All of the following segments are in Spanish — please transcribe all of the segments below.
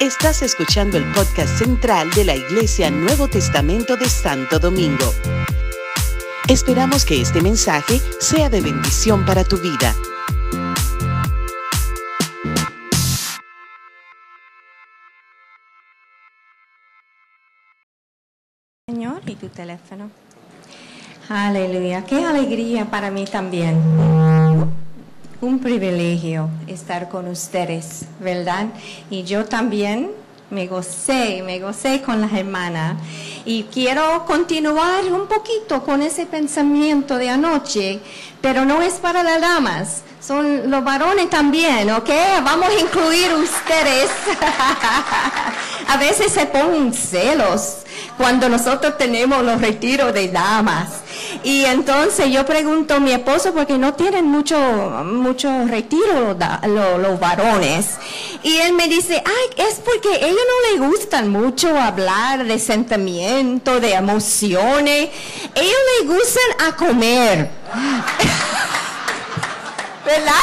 Estás escuchando el podcast central de la Iglesia Nuevo Testamento de Santo Domingo. Esperamos que este mensaje sea de bendición para tu vida. Señor, y tu teléfono. Aleluya, qué alegría para mí también. Un privilegio estar con ustedes, ¿verdad? Y yo también me gocé, me gocé con las hermanas. Y quiero continuar un poquito con ese pensamiento de anoche, pero no es para las damas, son los varones también, ¿ok? Vamos a incluir ustedes. a veces se ponen celos cuando nosotros tenemos los retiros de damas. Y entonces yo pregunto a mi esposo porque no tienen mucho, mucho retiro los, varones. Y él me dice, ay, es porque ellos no les gustan mucho hablar de sentimientos, de emociones. Ellos les gustan a comer. ¿Verdad?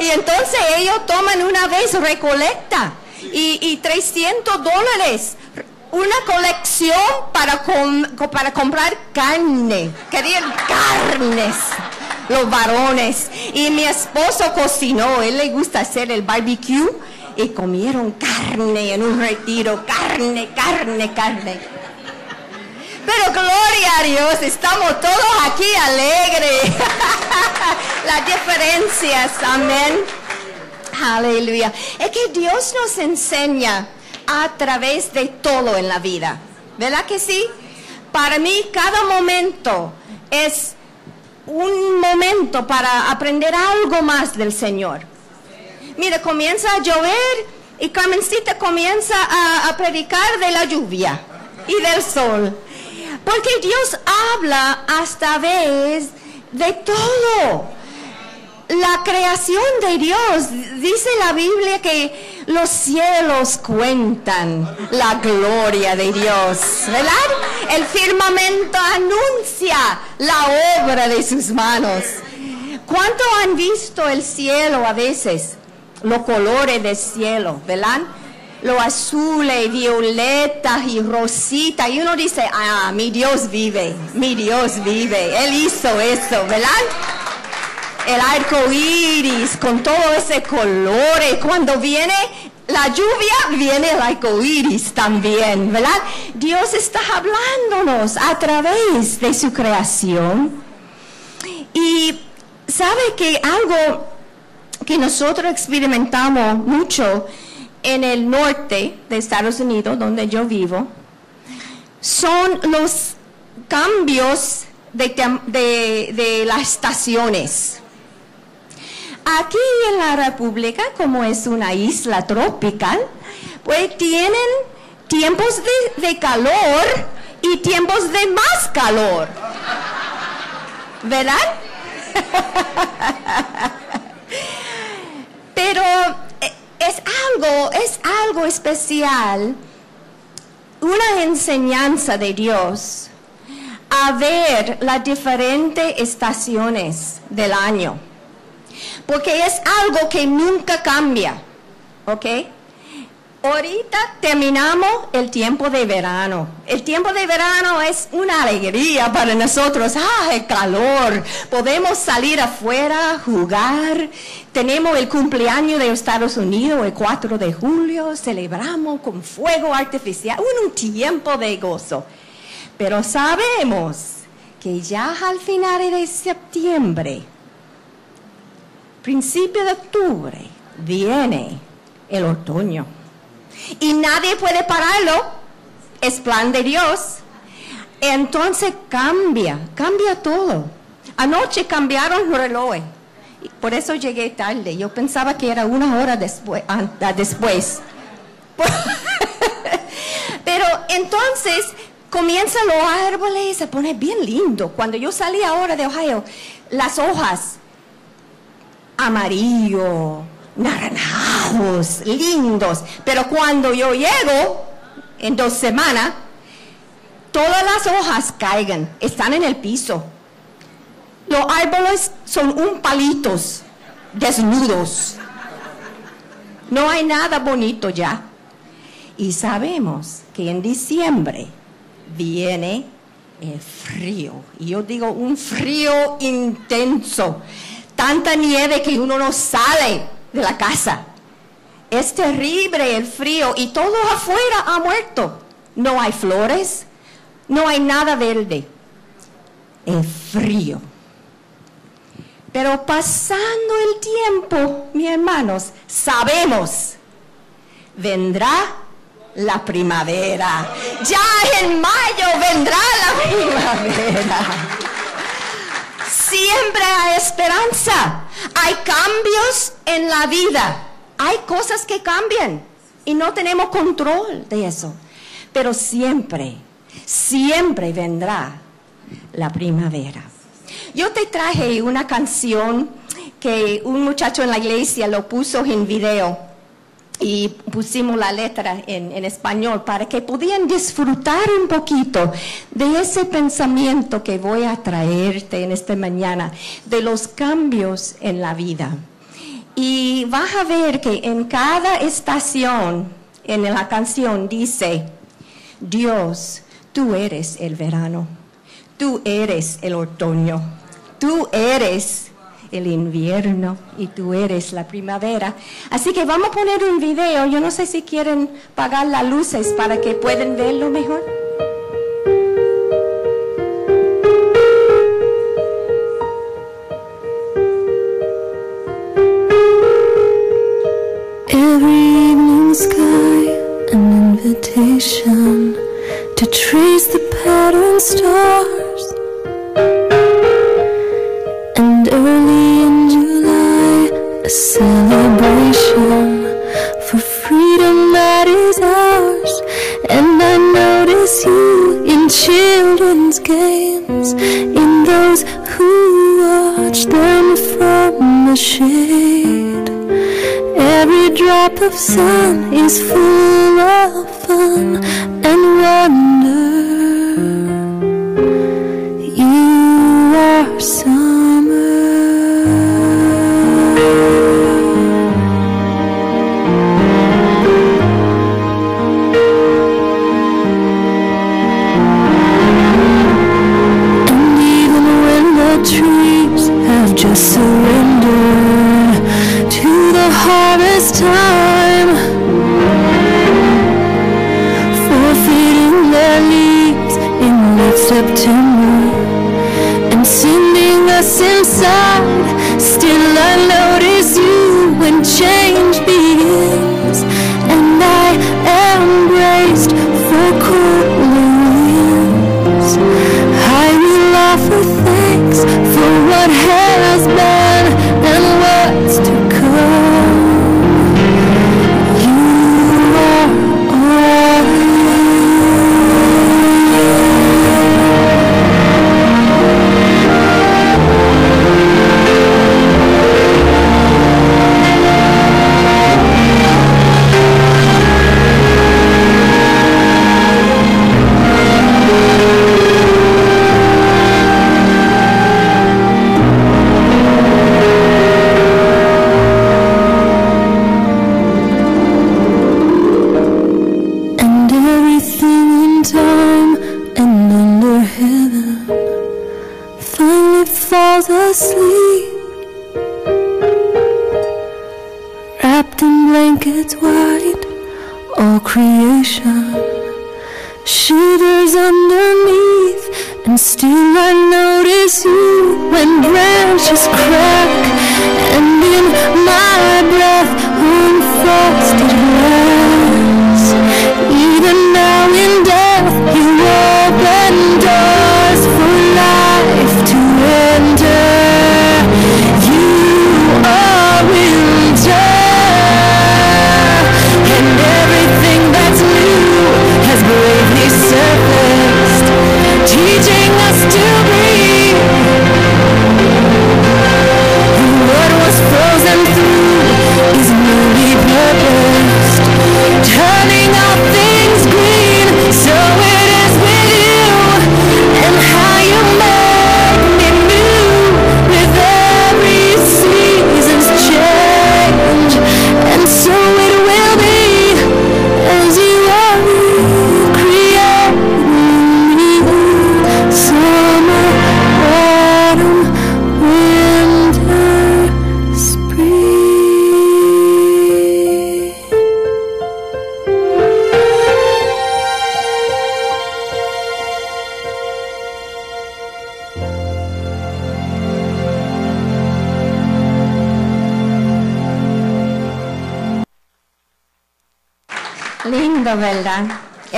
Y entonces ellos toman una vez recolecta y, y 300 dólares una colección para, para comprar carne. Querían carnes los varones. Y mi esposo cocinó, él le gusta hacer el barbecue y comieron carne en un retiro, carne, carne, carne. Pero gloria a Dios, estamos todos aquí alegres. Las diferencias, amén. Aleluya. Es que Dios nos enseña a través de todo en la vida. ¿Verdad que sí? Para mí cada momento es un momento para aprender algo más del Señor. Mira, comienza a llover y Carmencita comienza a, a predicar de la lluvia y del sol. Porque Dios habla hasta vez de todo la creación de Dios, dice la Biblia que los cielos cuentan la gloria de Dios, ¿verdad? El firmamento anuncia la obra de sus manos. ¿Cuánto han visto el cielo a veces? Los colores del cielo, ¿verdad? Lo azul y violeta y rosita. Y uno dice, ah, mi Dios vive, mi Dios vive. Él hizo eso, ¿verdad? El arco iris con todo ese color. Y cuando viene la lluvia, viene el arco iris también, ¿verdad? Dios está hablándonos a través de su creación. Y sabe que algo que nosotros experimentamos mucho en el norte de Estados Unidos, donde yo vivo, son los cambios de, de las estaciones. Aquí en la República, como es una isla tropical, pues tienen tiempos de, calor y tiempos de más calor. ¿Verdad? Pero eh, es algo, es algo especial, una enseñanza de Dios a ver las diferentes estaciones del año porque es algo que nunca cambia, ¿ok? Ahorita terminamos el tiempo de verano. El tiempo de verano es una alegría para nosotros. ¡Ah, el calor! Podemos salir afuera, jugar. Tenemos el cumpleaños de Estados Unidos el 4 de julio. Celebramos con fuego artificial. Un tiempo de gozo. Pero sabemos que ya al final de septiembre principio de octubre, viene el otoño. Y nadie puede pararlo, es plan de Dios. Entonces cambia, cambia todo. Anoche cambiaron los relojes. Por eso llegué tarde. Yo pensaba que era una hora después. después. Pero entonces comienzan los árboles y se pone bien lindo. Cuando yo salí ahora de Ohio, las hojas amarillo, naranjados, lindos. Pero cuando yo llego, en dos semanas, todas las hojas caigan, están en el piso. Los árboles son un palitos, desnudos. No hay nada bonito ya. Y sabemos que en diciembre viene el frío. Y yo digo un frío intenso. Tanta nieve que uno no sale de la casa. Es terrible el frío y todo afuera ha muerto. No hay flores, no hay nada verde. El frío. Pero pasando el tiempo, mis hermanos, sabemos, vendrá la primavera. Ya en mayo vendrá la primavera. Siempre hay esperanza. Hay cambios en la vida. Hay cosas que cambian y no tenemos control de eso. Pero siempre, siempre vendrá la primavera. Yo te traje una canción que un muchacho en la iglesia lo puso en video y pusimos la letra en, español para que pudieran disfrutar un poquito de ese pensamiento que voy a traerte en esta mañana, de los cambios en la vida. Y vas a ver que en cada estación en la canción dice, Dios, tú eres el verano, tú eres el otoño, tú eres el invierno y tú eres la primavera. Así que vamos a poner un video. Yo no sé si quieren pagar las luces para que puedan verlo mejor. Every evening sky, an invitation to trace the pattern stars. Celebration for freedom that is ours. And I notice you in children's games, in those who watch them from the shade. Every drop of sun is full of fun and wonder.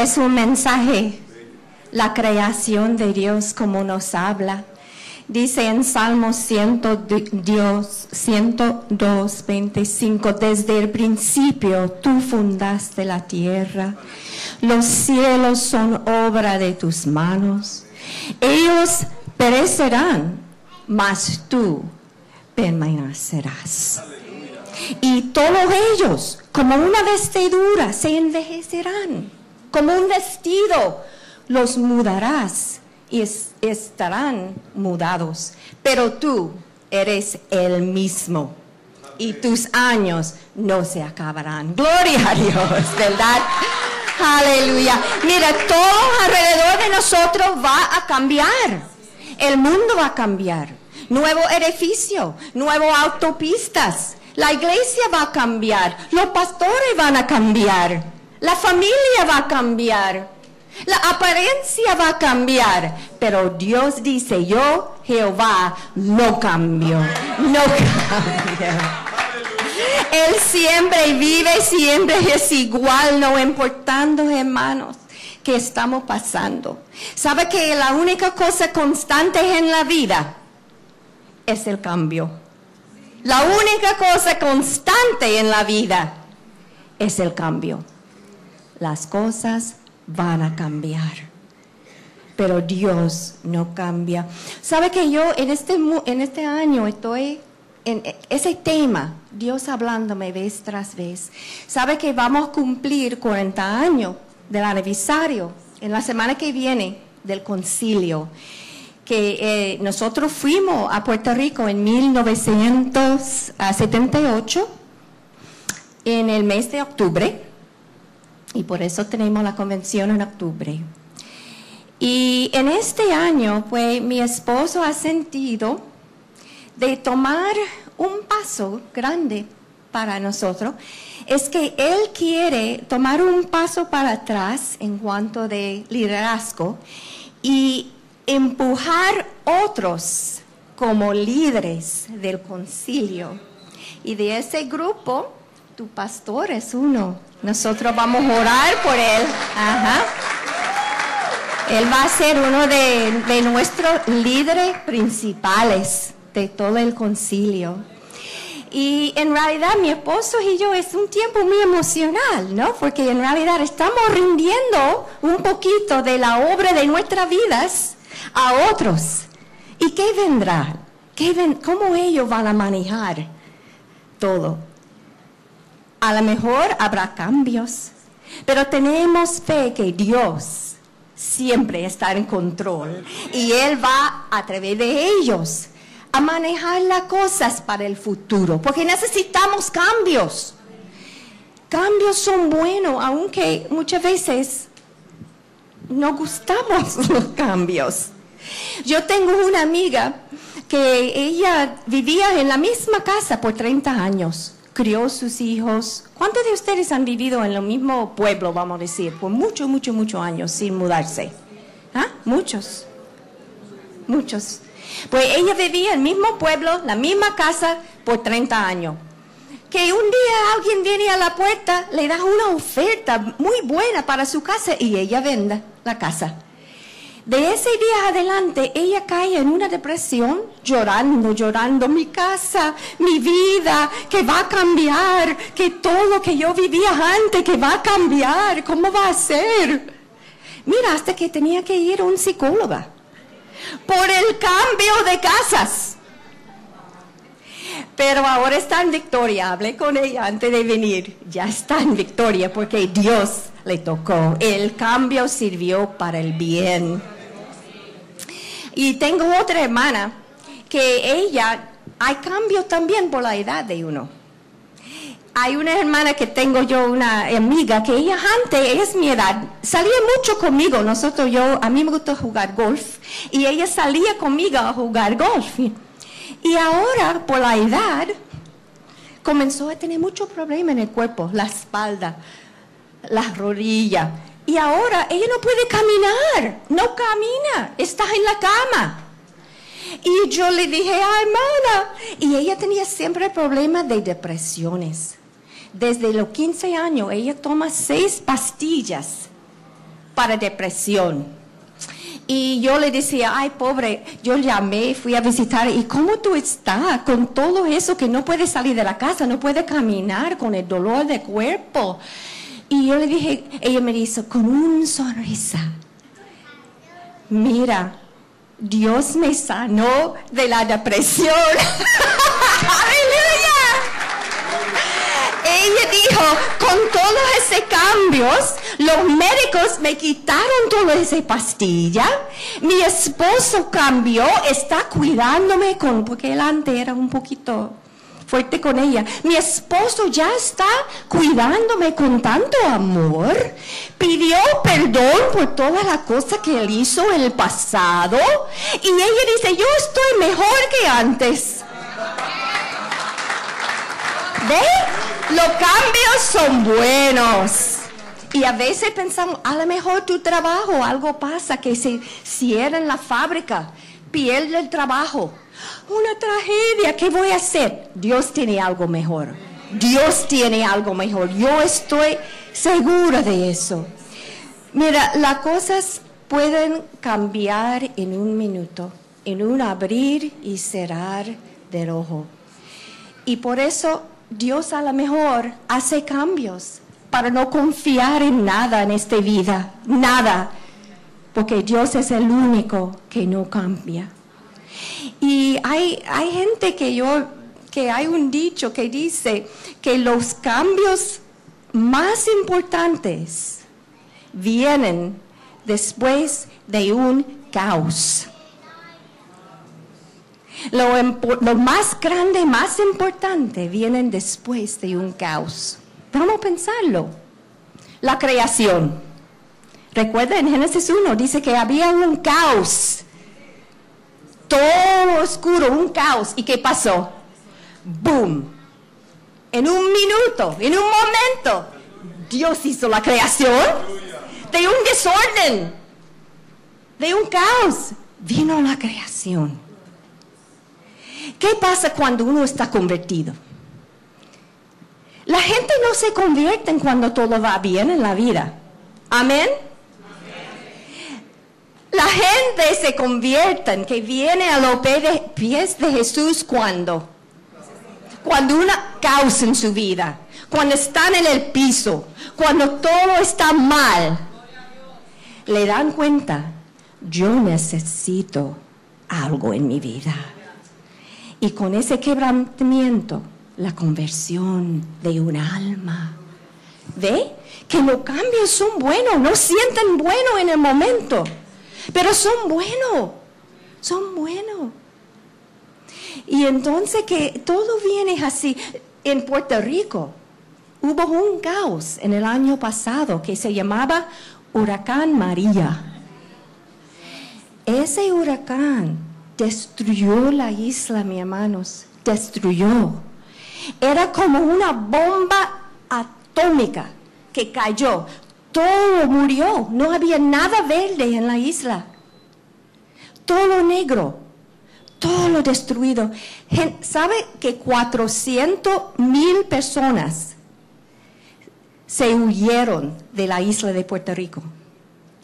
Es un mensaje, la creación de Dios como nos habla. Dice en Salmo 100, Dios 102, 25, desde el principio tú fundaste la tierra, los cielos son obra de tus manos, ellos perecerán, mas tú permanecerás. Y todos ellos, como una vestidura, se envejecerán. Como un vestido, los mudarás y es- estarán mudados. Pero tú eres el mismo y tus años no se acabarán. Gloria a Dios, ¿verdad? Aleluya. Mira, todo alrededor de nosotros va a cambiar. El mundo va a cambiar. Nuevo edificio, nuevas autopistas. La iglesia va a cambiar. Los pastores van a cambiar. La familia va a cambiar. La apariencia va a cambiar. Pero Dios dice, yo, Jehová, no cambio. No cambio. Él siempre vive, siempre es igual, no importando, hermanos, que estamos pasando. ¿Sabe que la única cosa constante en la vida es el cambio? La única cosa constante en la vida es el cambio. Las cosas van a cambiar pero Dios no cambia. ¿Sabe que yo en este, en este año estoy en ese tema, Dios hablándome vez tras vez? ¿Sabe que vamos a cumplir 40 años del aniversario en la semana que viene del concilio? Que eh, nosotros fuimos a Puerto Rico en 1978, en el mes de octubre, y por eso tenemos la convención en octubre. Y en este año, pues mi esposo ha sentido de tomar un paso grande para nosotros. Es que él quiere tomar un paso para atrás en cuanto de liderazgo y empujar otros como líderes del concilio. Y de ese grupo, tu pastor es uno. Nosotros vamos a orar por él. Ajá. Él va a ser uno de, nuestros líderes principales de todo el concilio. Y en realidad mi esposo y yo es un tiempo muy emocional, ¿no? Porque en realidad estamos rindiendo un poquito de la obra de nuestras vidas a otros. ¿Y qué vendrá? ¿Qué ven- ¿Cómo ellos van a manejar todo? A lo mejor habrá cambios, pero tenemos fe que Dios siempre está en control y Él va a través de ellos a manejar las cosas para el futuro, porque necesitamos cambios. Cambios son buenos, aunque muchas veces no gustamos los cambios. Yo tengo una amiga que ella vivía en la misma casa por 30 años, crió sus hijos. ¿Cuántos de ustedes han vivido en el mismo pueblo, vamos a decir, por muchos, muchos, muchos años sin mudarse? ¿Ah? Muchos, muchos. Pues ella vivía en el mismo pueblo, la misma casa, por 30 años. Que un día alguien viene a la puerta, le da una oferta muy buena para su casa y ella vende la casa. De ese día adelante, ella cae en una depresión, llorando, llorando, mi casa, mi vida, que va a cambiar, que todo lo que yo vivía antes, que va a cambiar, ¿cómo va a ser? Mira, hasta que tenía que ir a un psicóloga por el cambio de casas. Pero ahora está en victoria. Hablé con ella antes de venir. Ya está en victoria porque Dios le tocó. El cambio sirvió para el bien. Y tengo otra hermana que ella, hay cambio también por la edad de uno. Hay una hermana que tengo yo, una amiga, que ella antes es mi edad, salía mucho conmigo. Nosotros, yo, a mí me gusta jugar golf, y ella salía conmigo a jugar golf. Y ahora, por la edad, comenzó a tener muchos problemas en el cuerpo, la espalda, las rodillas. Y ahora ella no puede caminar, no camina, está en la cama. Y yo le dije, ay, hermana, y ella tenía siempre problemas de depresiones, Desde los 15 años, ella toma seis pastillas para depresión. Y yo le decía, ay, pobre, yo llamé, fui a visitar, ¿y cómo tú estás con todo eso que no puedes salir de la casa, no puedes caminar con el dolor de cuerpo? Y yo le dije, ella me dice, con una sonrisa, mira, Dios me sanó de la depresión. Ella dijo, con todos esos cambios, los médicos me quitaron toda esa pastilla. Mi esposo cambió, está cuidándome con, porque él antes era un poquito fuerte con ella. Mi esposo ya está cuidándome con tanto amor. Pidió perdón por todas las cosas que él hizo en el pasado. Y ella dice, yo estoy mejor que antes. ¿Ve? Los cambios son buenos. Y a veces pensamos, a lo mejor tu trabajo, algo pasa, que se cierra en la fábrica, pierde el trabajo. Una tragedia, ¿qué voy a hacer? Dios tiene algo mejor. Dios tiene algo mejor. Yo estoy segura de eso. Mira, las cosas pueden cambiar en un minuto, en un abrir y cerrar del ojo. Y por eso Dios a lo mejor hace cambios para no confiar en nada en esta vida, nada, porque Dios es el único que no cambia. Y hay, hay gente que yo, que hay un dicho que dice que los cambios más importantes vienen después de un caos. Lo, lo más grande, más importante, vienen después de un caos. Vamos a pensarlo. La creación. Recuerda en Génesis 1, dice que había un caos. Todo oscuro, un caos. ¿Y qué pasó? ¡Boom! En un minuto, en un momento, Dios hizo la creación de un desorden, de un caos. Vino la creación. ¿Qué pasa cuando uno está convertido? La gente no se convierte cuando todo va bien en la vida. Amén. La gente se convierte, que viene a los pies de Jesús cuando. Cuando una causa en su vida, cuando están en el piso, cuando todo está mal, le dan cuenta, yo necesito algo en mi vida. Y con ese quebrantamiento, la conversión de un alma. ¿Ve? Que los cambios son buenos, no sienten bueno en el momento, pero son buenos, son buenos. Y entonces que todo viene así. En Puerto Rico hubo un caos en el año pasado que se llamaba Huracán María. Ese huracán destruyó la isla, mis hermanos, destruyó. Era como una bomba atómica que cayó. Todo murió, no había nada verde en la isla. Todo negro, todo lo destruido. ¿Sabe que 400 mil personas se huyeron de la isla de Puerto Rico?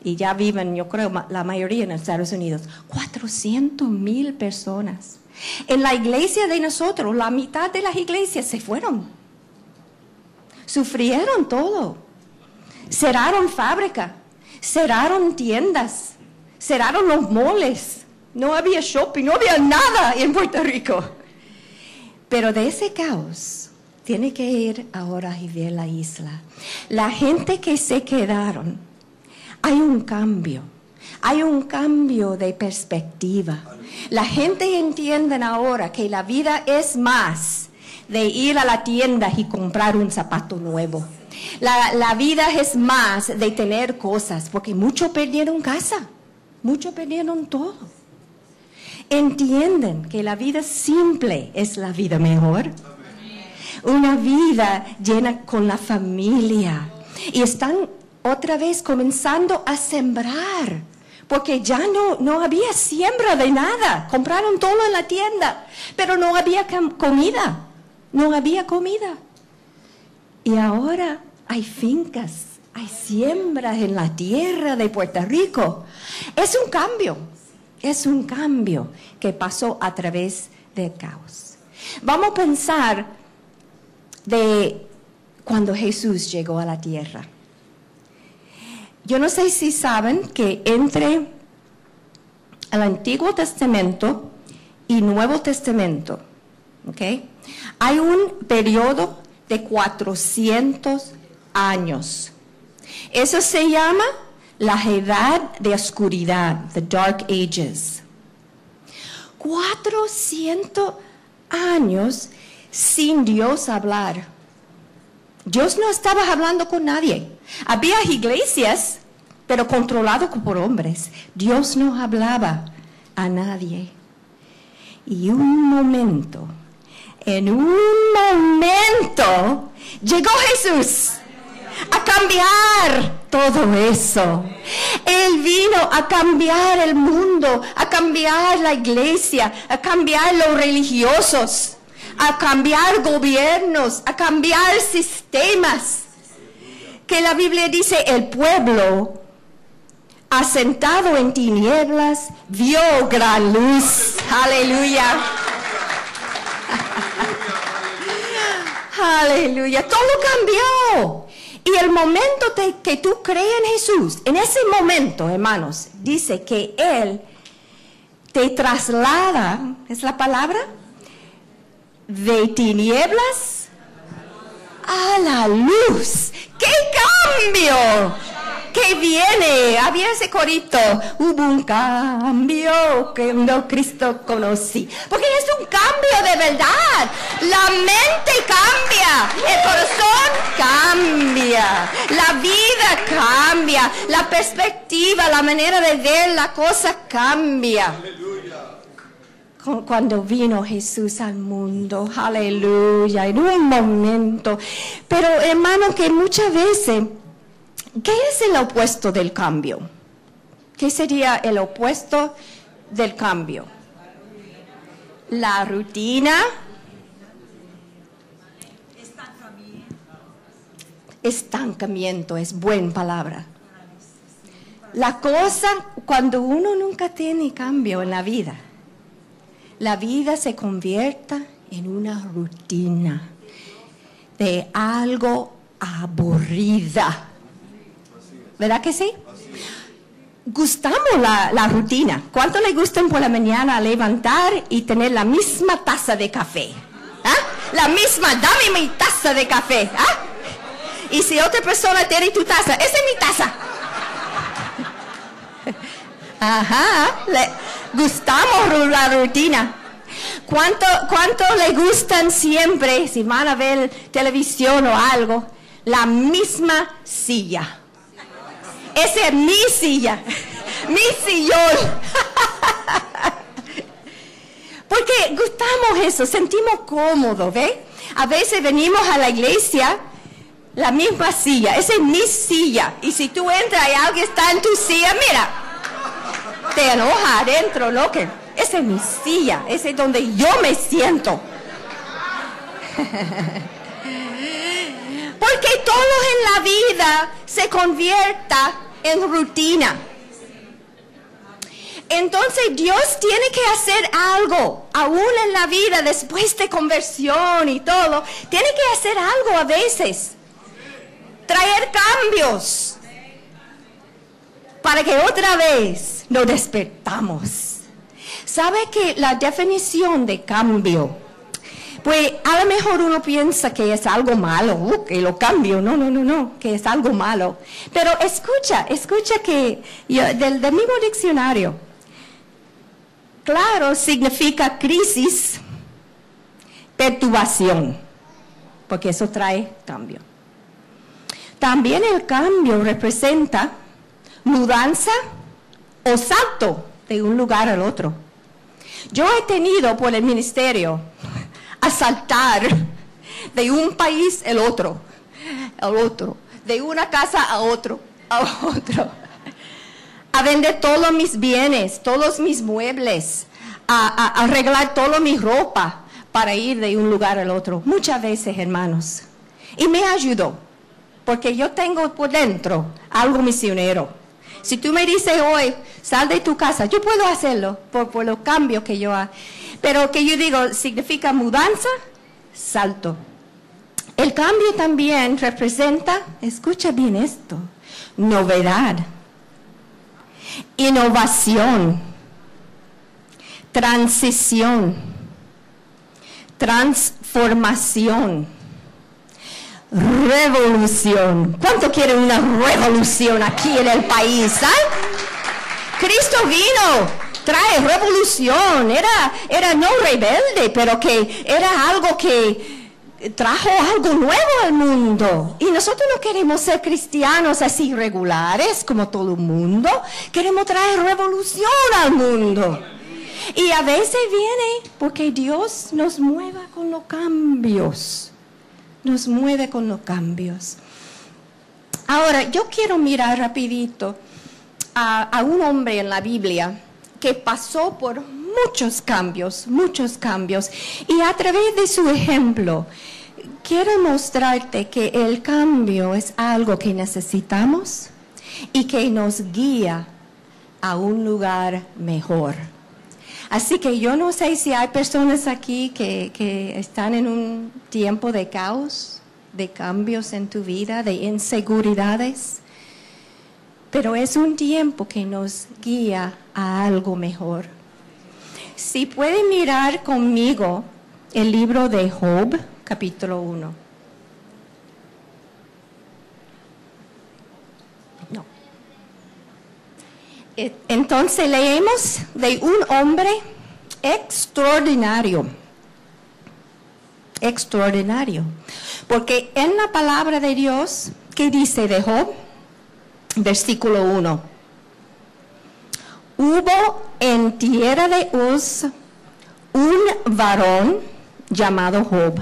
Y ya viven, yo creo, la mayoría en Estados Unidos. 400 mil personas. En la iglesia de nosotros, la mitad de las iglesias se fueron. Sufrieron todo. Cerraron fábrica, cerraron tiendas, cerraron los moles. No había shopping, no había nada en Puerto Rico. Pero de ese caos tiene que ir ahora y ver la isla. La gente que se quedaron, hay un cambio. Hay un cambio de perspectiva. La gente entiende ahora que la vida es más de ir a la tienda y comprar un zapato nuevo. La, la vida es más de tener cosas, porque muchos perdieron casa, muchos perdieron todo. Entienden que la vida simple es la vida mejor una vida llena con la familia. Y están otra vez comenzando a sembrar, porque ya no, no había siembra de nada. Compraron todo en la tienda, pero no había comida. No había comida. Y ahora hay fincas, hay siembras en la tierra de Puerto Rico. Es un cambio, es un cambio que pasó a través del caos. Vamos a pensar de cuando Jesús llegó a la tierra. Yo no sé si saben que entre el Antiguo Testamento y Nuevo Testamento. Hay un periodo de 400 años. Eso se llama la edad de oscuridad, the Dark Ages. 400 años sin Dios hablar. Dios no estaba hablando con nadie. Había iglesias, pero controlado por hombres. Dios no hablaba a nadie. Y un momento, en un momento, llegó Jesús a cambiar todo eso. Él vino a cambiar el mundo, a cambiar la iglesia, a cambiar los religiosos, a cambiar gobiernos, a cambiar sistemas. Que la Biblia dice, el pueblo asentado en tinieblas vio gran luz. Aleluya. Aleluya. Todo cambió. Y el momento que tú crees en Jesús, en ese momento, hermanos, dice que Él te traslada, ¿es la palabra? De tinieblas a la luz. ¡Qué cambio! que viene, había ese corito, hubo un cambio que no Cristo conocí, porque es un cambio de verdad, la mente cambia, el corazón cambia, la vida cambia, la perspectiva, la manera de ver la cosa cambia. Cu- Cuando vino Jesús al mundo, aleluya, en un momento. Pero hermano, que muchas veces ¿Qué es el opuesto del cambio? ¿Qué sería el opuesto del cambio? La rutina. Estancamiento es buena palabra. La cosa, cuando uno nunca tiene cambio en la vida, la vida se convierta en una rutina de algo aburrida. ¿Verdad que sí? Gustamos la, la rutina. ¿Cuánto le gustan por la mañana levantar y tener la misma taza de café? ¿Ah? La misma, dame mi taza de café. ¿Ah? Y si otra persona tiene tu taza, esa es mi taza. Ajá, le gustamos la rutina. ¿Cuánto, ¿Cuánto le gustan siempre, si van a ver televisión o algo, la misma silla? Esa es mi silla, mi sillón. Porque gustamos eso, sentimos cómodo, ¿ve? A veces venimos a la iglesia, la misma silla, esa es mi silla. Y si tú entras y alguien está en tu silla, mira, te enoja adentro, ¿no? Que esa es mi silla, esa es donde yo me siento. Porque todo en la vida se convierta en rutina. Entonces Dios tiene que hacer algo, aún en la vida, después de conversión y todo, tiene que hacer algo a veces. Traer cambios para que otra vez nos despertamos. ¿Sabe que la definición de cambio? Pues a lo mejor uno piensa que es algo malo, uh, que lo cambio, no, no, no, no, que es algo malo. Pero escucha, escucha que del, del mismo diccionario, claro, significa crisis, perturbación, porque eso trae cambio. También el cambio representa mudanza o salto de un lugar al otro. Yo he tenido por el ministerio a saltar de un país al otro, al otro, de una casa a otro, a otro, a vender todos mis bienes, todos mis muebles, a, a- arreglar toda mi ropa para ir de un lugar al otro. Muchas veces, hermanos. Y me ayudó, porque yo tengo por dentro algo misionero. Si tú me dices hoy, sal de tu casa, yo puedo hacerlo por, por los cambios que yo hago. Pero que yo digo, significa mudanza, salto. El cambio también representa, escucha bien esto, novedad, innovación, transición, transformación, revolución. ¿Cuánto quieren una revolución aquí en el país? ah? Cristo vino, trae revolución, era, era no rebelde, pero que era algo que trajo algo nuevo al mundo. Y nosotros no queremos ser cristianos así regulares como todo el mundo, queremos traer revolución al mundo. Y a veces viene porque Dios nos mueve con los cambios, nos mueve con los cambios. Ahora, yo quiero mirar rapidito a, a un hombre en la Biblia que pasó por muchos cambios, muchos cambios. Y a través de su ejemplo, quiero mostrarte que el cambio es algo que necesitamos y que nos guía a un lugar mejor. Así que yo no sé si hay personas aquí que, que están en un tiempo de caos, de cambios en tu vida, de inseguridades, pero es un tiempo que nos guía a algo mejor. Si pueden mirar conmigo el libro de Job, capítulo 1. No. Eh, Entonces leemos de un hombre extraordinario. Extraordinario. Porque en la palabra de Dios, ¿qué dice de Job? Versículo 1. Hubo en tierra de Uz un varón llamado Job.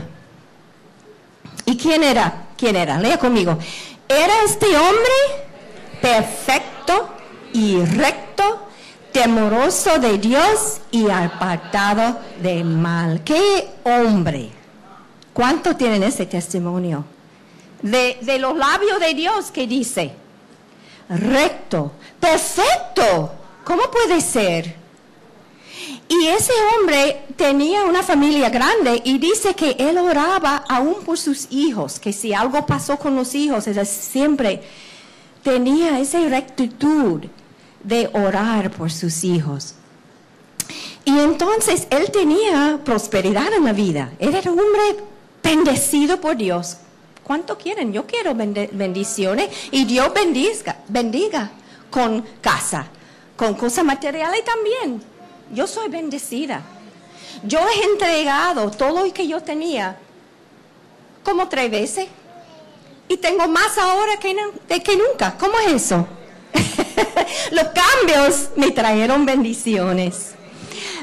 ¿Y quién era? ¿Quién era? Lea conmigo. Era este hombre perfecto y recto, temoroso de Dios y apartado del mal. ¿Qué hombre? ¿Cuánto tienen ese testimonio? De, de los labios de Dios que dice, recto, perfecto. ¿Cómo puede ser? Y ese hombre tenía una familia grande y dice que él oraba aún por sus hijos, que si algo pasó con los hijos, él siempre tenía esa rectitud de orar por sus hijos. Y entonces él tenía prosperidad en la vida. Él era un hombre bendecido por Dios. ¿Cuánto quieren? Yo quiero bendiciones y Dios bendiga, bendiga con casa, con cosas materiales también. Yo soy bendecida. Yo he entregado todo lo que yo tenía como tres veces y tengo más ahora que, que nunca. ¿Cómo es eso? Los cambios me trajeron bendiciones.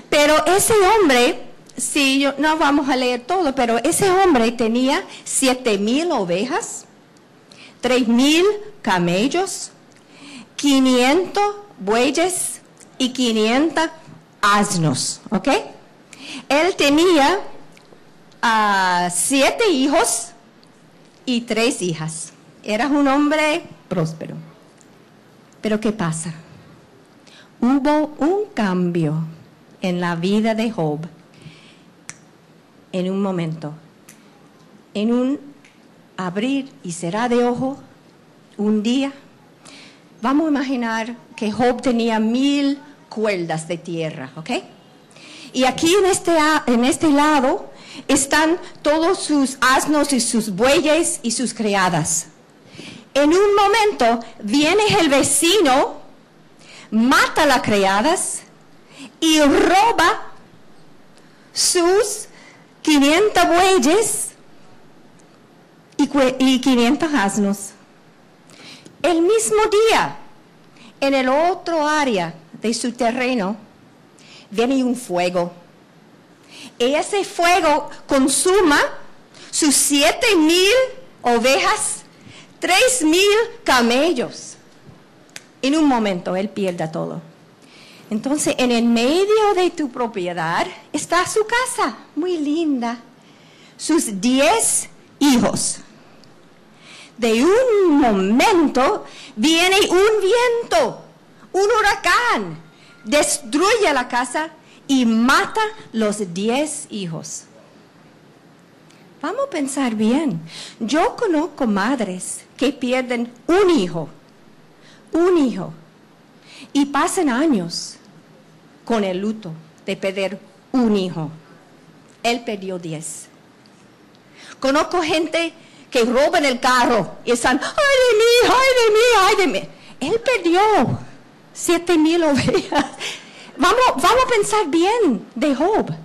Pero ese hombre, sí, yo, no vamos a leer todo, pero ese hombre tenía siete mil ovejas, tres mil camellos, 500 bueyes y 500 asnos, ¿ok? Él tenía ah, siete hijos y tres hijas. Era un hombre próspero. Pero ¿qué pasa? Hubo un cambio en la vida de Job en un momento, en un abrir y cerrar de ojo, un día. Vamos a imaginar que Job tenía mil cuerdas de tierra, ¿ok? Y aquí en este, en este lado están todos sus asnos y sus bueyes y sus criadas. En un momento viene el vecino, mata a las criadas y roba sus 500 bueyes y, cue- y 500 asnos. El mismo día, en el otro área de su terreno, viene un fuego. Y ese fuego consuma sus siete mil ovejas, tres mil camellos. En un momento él pierde todo. Entonces, en el medio de tu propiedad está su casa, muy linda. Sus diez hijos, de un momento viene un viento, un huracán, destruye la casa y mata los diez hijos. Vamos a pensar bien. Yo conozco madres que pierden un hijo, un hijo, y pasan años con el luto de perder un hijo. Él perdió diez. Conozco gente que roban el carro y están, ay de mí, ay de mí, ay de mí. Él perdió siete mil ovejas. Vamos, vamos a pensar bien de Job.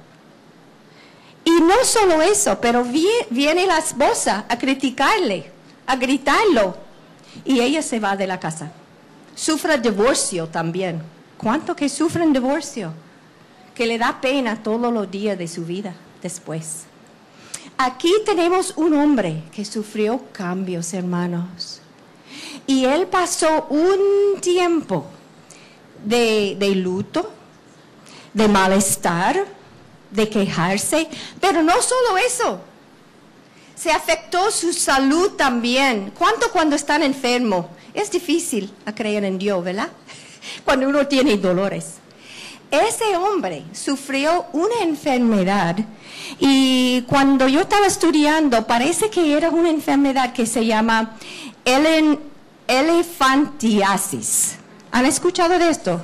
Y no solo eso, pero vie- viene la esposa a criticarle, a gritarlo. Y ella se va de la casa. Sufre divorcio también. ¿Cuánto que sufren divorcio? Que le da pena todos los días de su vida después. Aquí tenemos un hombre que sufrió cambios, hermanos. Y él pasó un tiempo de luto, de malestar, de quejarse, pero no solo eso. Se afectó su salud también. ¿Cuánto cuando están enfermos? Es difícil a creer en Dios, ¿verdad? Cuando uno tiene dolores. Ese hombre sufrió una enfermedad y cuando yo estaba estudiando parece que era una enfermedad que se llama elefantiasis. ¿Han escuchado de esto?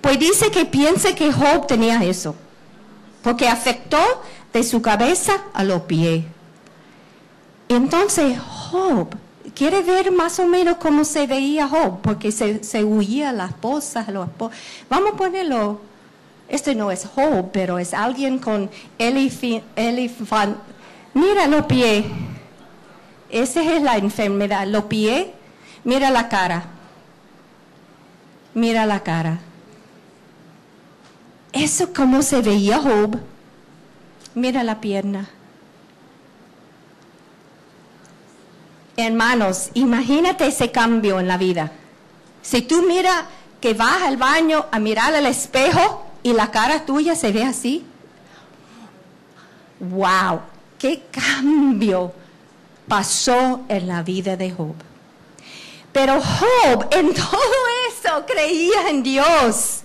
Pues dice que piensa que Job tenía eso, porque afectó de su cabeza a los pies. Entonces Job quiere ver más o menos cómo se veía Job, porque se, se huía la esposa, los espo- Vamos a ponerlo, este no es Job, pero es alguien con elefi- elefant. Mira los pies, esa es la enfermedad, los pies, mira la cara, mira la cara. Eso como se veía Job. Mira la pierna. Hermanos, imagínate ese cambio en la vida. Si tú miras que vas al baño a mirar al espejo y la cara tuya se ve así. ¡Wow! ¡Qué cambio pasó en la vida de Job! Pero Job en todo eso creía en Dios.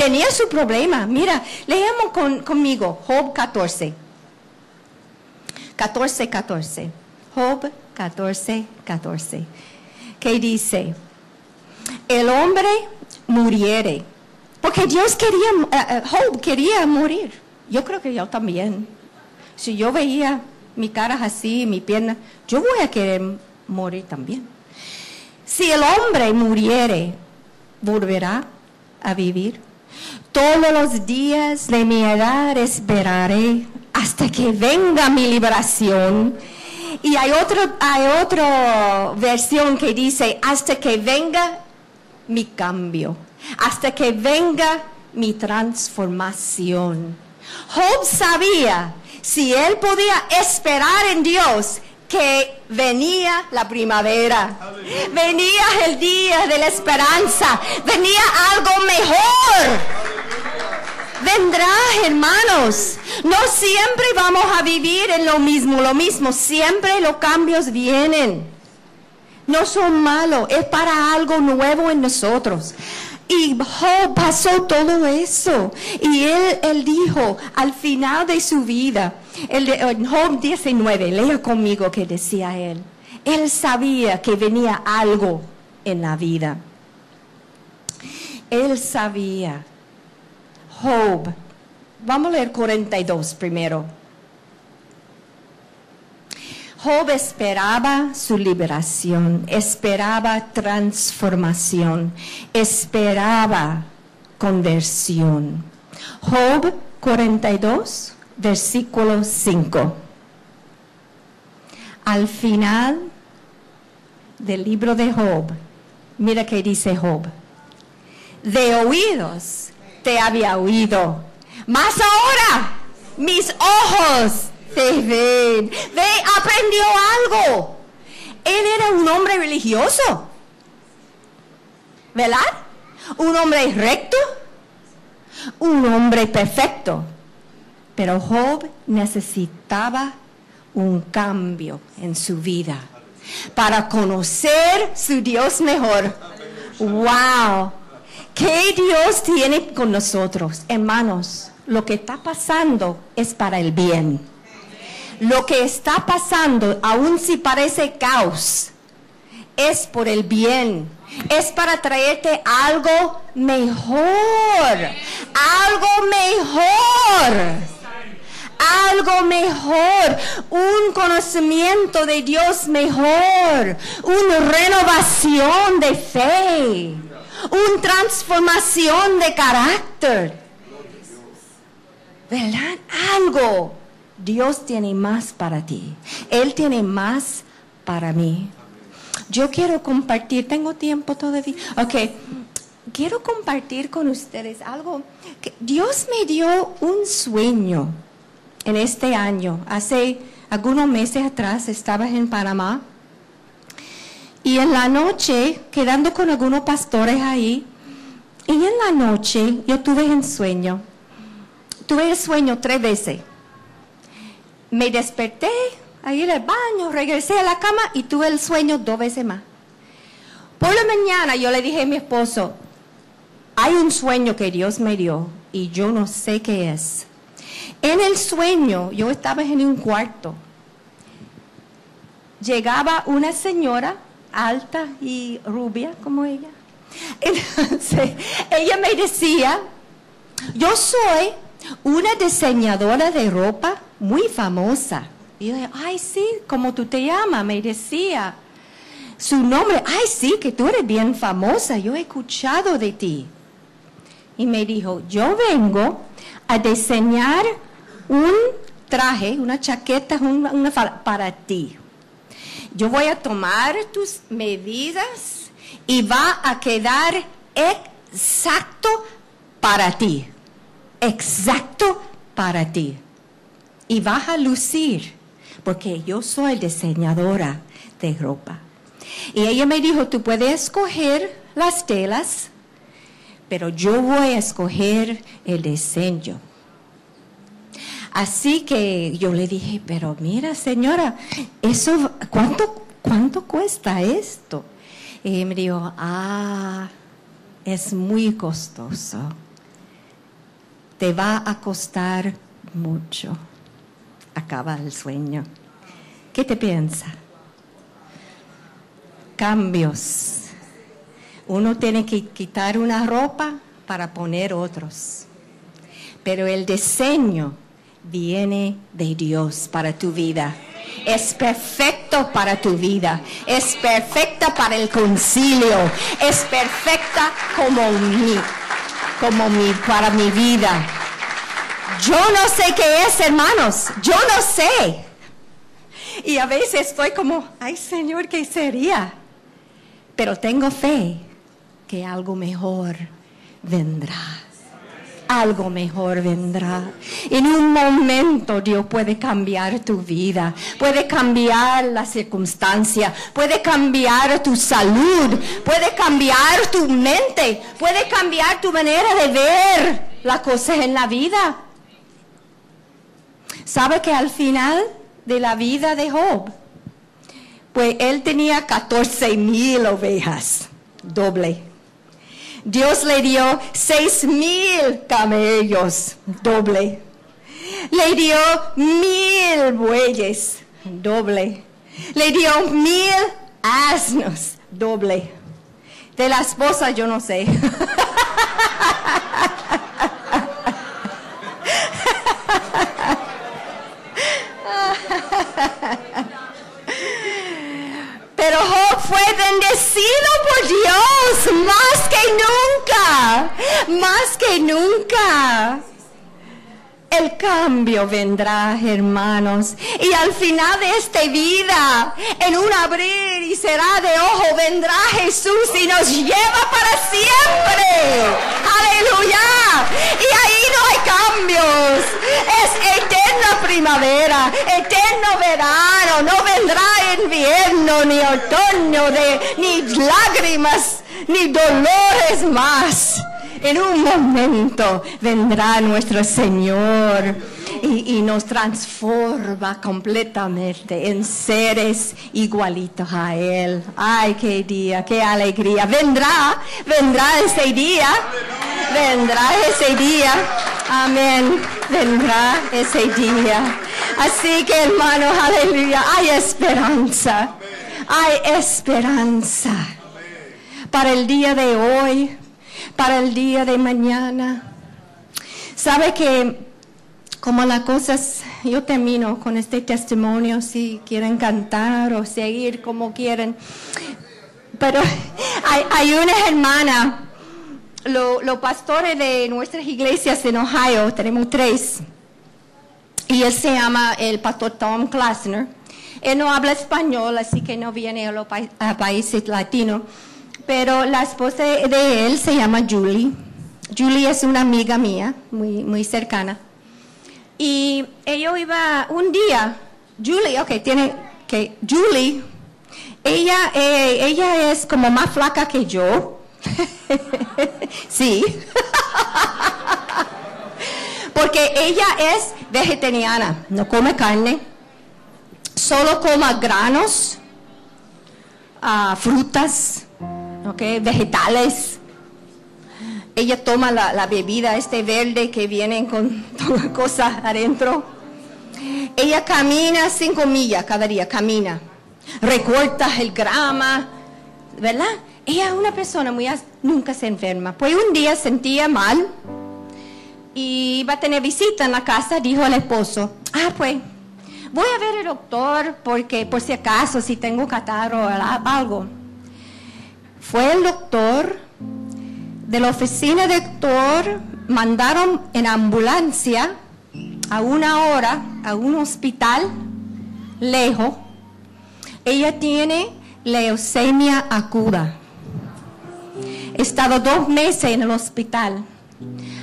Tenía su problema. Mira, leemos con- conmigo Job 14. 14, 14. Job 14, 14. Que dice, el hombre muriere. Porque Dios quería, eh, eh, Job quería morir. Yo creo que yo también. Si yo veía mi cara así, mi pierna, yo voy a querer morir también. Si el hombre muriere, volverá a vivir. Todos los días de mi edad esperaré hasta que venga mi liberación. Y hay otro, hay otra versión que dice, hasta que venga mi cambio, hasta que venga mi transformación. Job sabía si él podía esperar en Dios que venía la primavera, venía el día de la esperanza, venía algo mejor. Vendrá, hermanos. No siempre vamos a vivir en lo mismo, lo mismo. Siempre los cambios vienen. No son malos, es para algo nuevo en nosotros. Y Job pasó todo eso. Y él, él dijo al final de su vida, el de, Job 19, lea conmigo que decía él. Él sabía que venía algo en la vida. Él sabía. Job, vamos a leer 42 primero. Job esperaba su liberación, esperaba transformación, esperaba conversión. Job 42, versículo 5. Al final del libro de Job, mira que dice Job. De oídos te había oído, mas ahora mis ojos ven. Ve, aprendió algo. Él era un hombre religioso, ¿verdad? Un hombre recto, un hombre perfecto. Pero Job necesitaba un cambio en su vida. para conocer su Dios mejor. ¡Wow! ¿Qué Dios tiene con nosotros? Hermanos, lo que está pasando es para el bien. Lo que está pasando, aun si parece caos, es por el bien. Es para traerte algo mejor. Algo mejor. Algo mejor. Un conocimiento de Dios mejor. Una renovación de fe. Una transformación de carácter. ¿Verdad? Algo. Dios tiene más para ti. Él tiene más para mí. Yo quiero compartir, tengo tiempo todavía. Ok, quiero compartir con ustedes algo Dios me dio un sueño en este año. Hace algunos meses atrás estaba en Panamá y en la noche, quedando con algunos pastores ahí, y en la noche yo tuve un sueño. Tuve el sueño tres veces. Me desperté ahí en el baño, regresé a la cama y tuve el sueño dos veces más. Por la mañana yo le dije a mi esposo, hay un sueño que Dios me dio y yo no sé qué es. En el sueño yo estaba en un cuarto. Llegaba una señora alta y rubia como ella. Entonces, ella me decía, yo soy una diseñadora de ropa muy famosa. Y yo ay, sí, ¿cómo tú te llamas? Me decía su nombre. Ay, sí, que tú eres bien famosa. Yo he escuchado de ti. Y me dijo, yo vengo a diseñar un traje, una chaqueta una, una para ti. Yo voy a tomar tus medidas y va a quedar exacto para ti. Exacto para ti. Y vas a lucir, porque yo soy diseñadora de ropa. Y ella me dijo, tú puedes escoger las telas, pero yo voy a escoger el diseño. Así que yo le dije, pero mira señora, eso, ¿cuánto, cuánto cuesta esto? Y me dijo, ah, es muy costoso. Te va a costar mucho. Acaba el sueño. ¿Qué te piensa? Cambios. Uno tiene que quitar una ropa para poner otros. Pero el diseño viene de Dios para tu vida. Es perfecto para tu vida. Es perfecta para el concilio. Es perfecta como mi, como mi, para mi vida. Yo no sé qué es, hermanos. Yo no sé. Y a veces estoy como, ay Señor, ¿qué sería? Pero tengo fe que algo mejor vendrá algo mejor vendrá. En un momento Dios puede cambiar tu vida, puede cambiar la circunstancia, puede cambiar tu salud, puede cambiar tu mente, puede cambiar tu manera de ver las cosas en la vida. ¿Sabe que al final de la vida de Job, pues él tenía 14 mil ovejas, doble. Dios le dio seis mil camellos, doble. Le dio mil bueyes, doble. Le dio mil asnos, doble. De la esposa yo no sé. Pero Job fue bendecido por Dios más que nunca, más que nunca. El cambio vendrá, hermanos. Y al final de esta vida, en un abrir y será de ojo, vendrá Jesús y nos lleva para siempre. Aleluya. Y ahí no hay cambios. Es eterna primavera, eterno verano. No vendrá invierno, ni otoño, de, ni lágrimas, ni dolores más. En un momento vendrá nuestro Señor y, nos transforma completamente en seres igualitos a Él. Ay, qué día, qué alegría. Vendrá, vendrá ese día. Vendrá ese día. Amén. Vendrá ese día. Así que hermanos, aleluya, hay esperanza. Hay esperanza para el día de hoy, para el día de mañana. Sabe que como las cosas, yo termino con este testimonio, si quieren cantar o seguir como quieren. Pero hay, hay una hermana, lo- los pastores de nuestras iglesias en Ohio, tenemos tres, y él se llama el pastor Tom Klasner. Él no habla español, así que no viene a los a países latinos. Pero la esposa de él se llama Julie. Julie es una amiga mía, muy, muy cercana. Y ella iba un día, Julie, ok, tiene que, Julie, ella, eh, ella es como más flaca que yo. sí. Porque ella es vegetariana, no come carne, solo come granos, ah, frutas, okay, vegetales. Ella toma la, bebida este verde que viene con cosas adentro. Ella camina cinco millas cada día, camina. Recorta el grama, ¿verdad? Ella es una persona muy, nunca se enferma. Pues un día sentía mal y iba a tener visita en la casa, dijo el esposo, ah, pues voy a ver al doctor porque por si acaso, si tengo catarro o algo. Fue el doctor, de la oficina del doctor, mandaron en ambulancia a una hora a un hospital lejos. Ella tiene leucemia aguda. Estado dos meses en el hospital.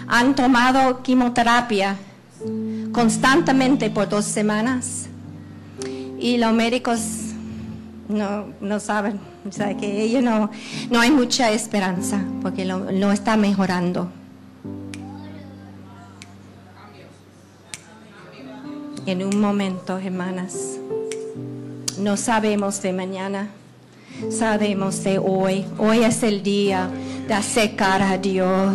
Han tomado quimioterapia constantemente por dos semanas. Y los médicos no, no saben, o sea, que ella no, no hay mucha esperanza porque lo- no está mejorando. En un momento, hermanas, no sabemos de mañana, sabemos de hoy. Hoy es el día de acercar a Dios,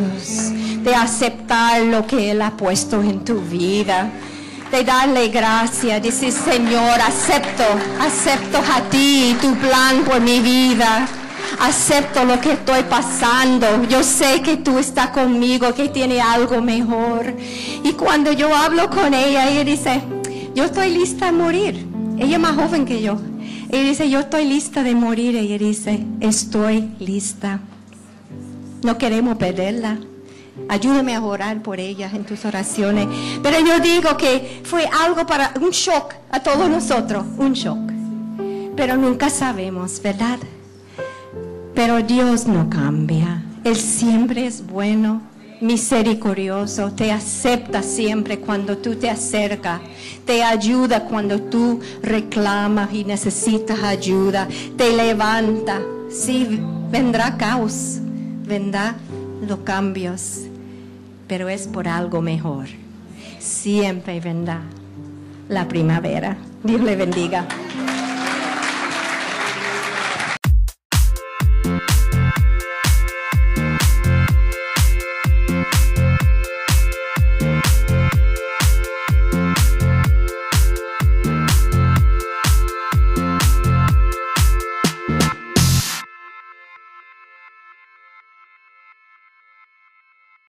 de aceptar lo que Él ha puesto en tu vida, de darle gracias, decir, Señor, acepto, acepto a ti y tu plan por mi vida. Acepto lo que estoy pasando. Yo sé que tú estás conmigo, que tiene algo mejor. Y cuando yo hablo con ella, ella dice, yo estoy lista a morir. Ella es más joven que yo. Ella dice, yo estoy lista de morir. Ella dice, estoy lista. No queremos perderla. Ayúdame a orar por ella en tus oraciones. Pero yo digo que fue algo para un shock a todos nosotros, un shock. Pero nunca sabemos, ¿verdad? Pero Dios no cambia. Él siempre es bueno, misericordioso, te acepta siempre cuando tú te acercas, te ayuda cuando tú reclamas y necesitas ayuda, te levanta. Sí, vendrá caos, vendrá los cambios, pero es por algo mejor. Siempre vendrá la primavera. Dios le bendiga.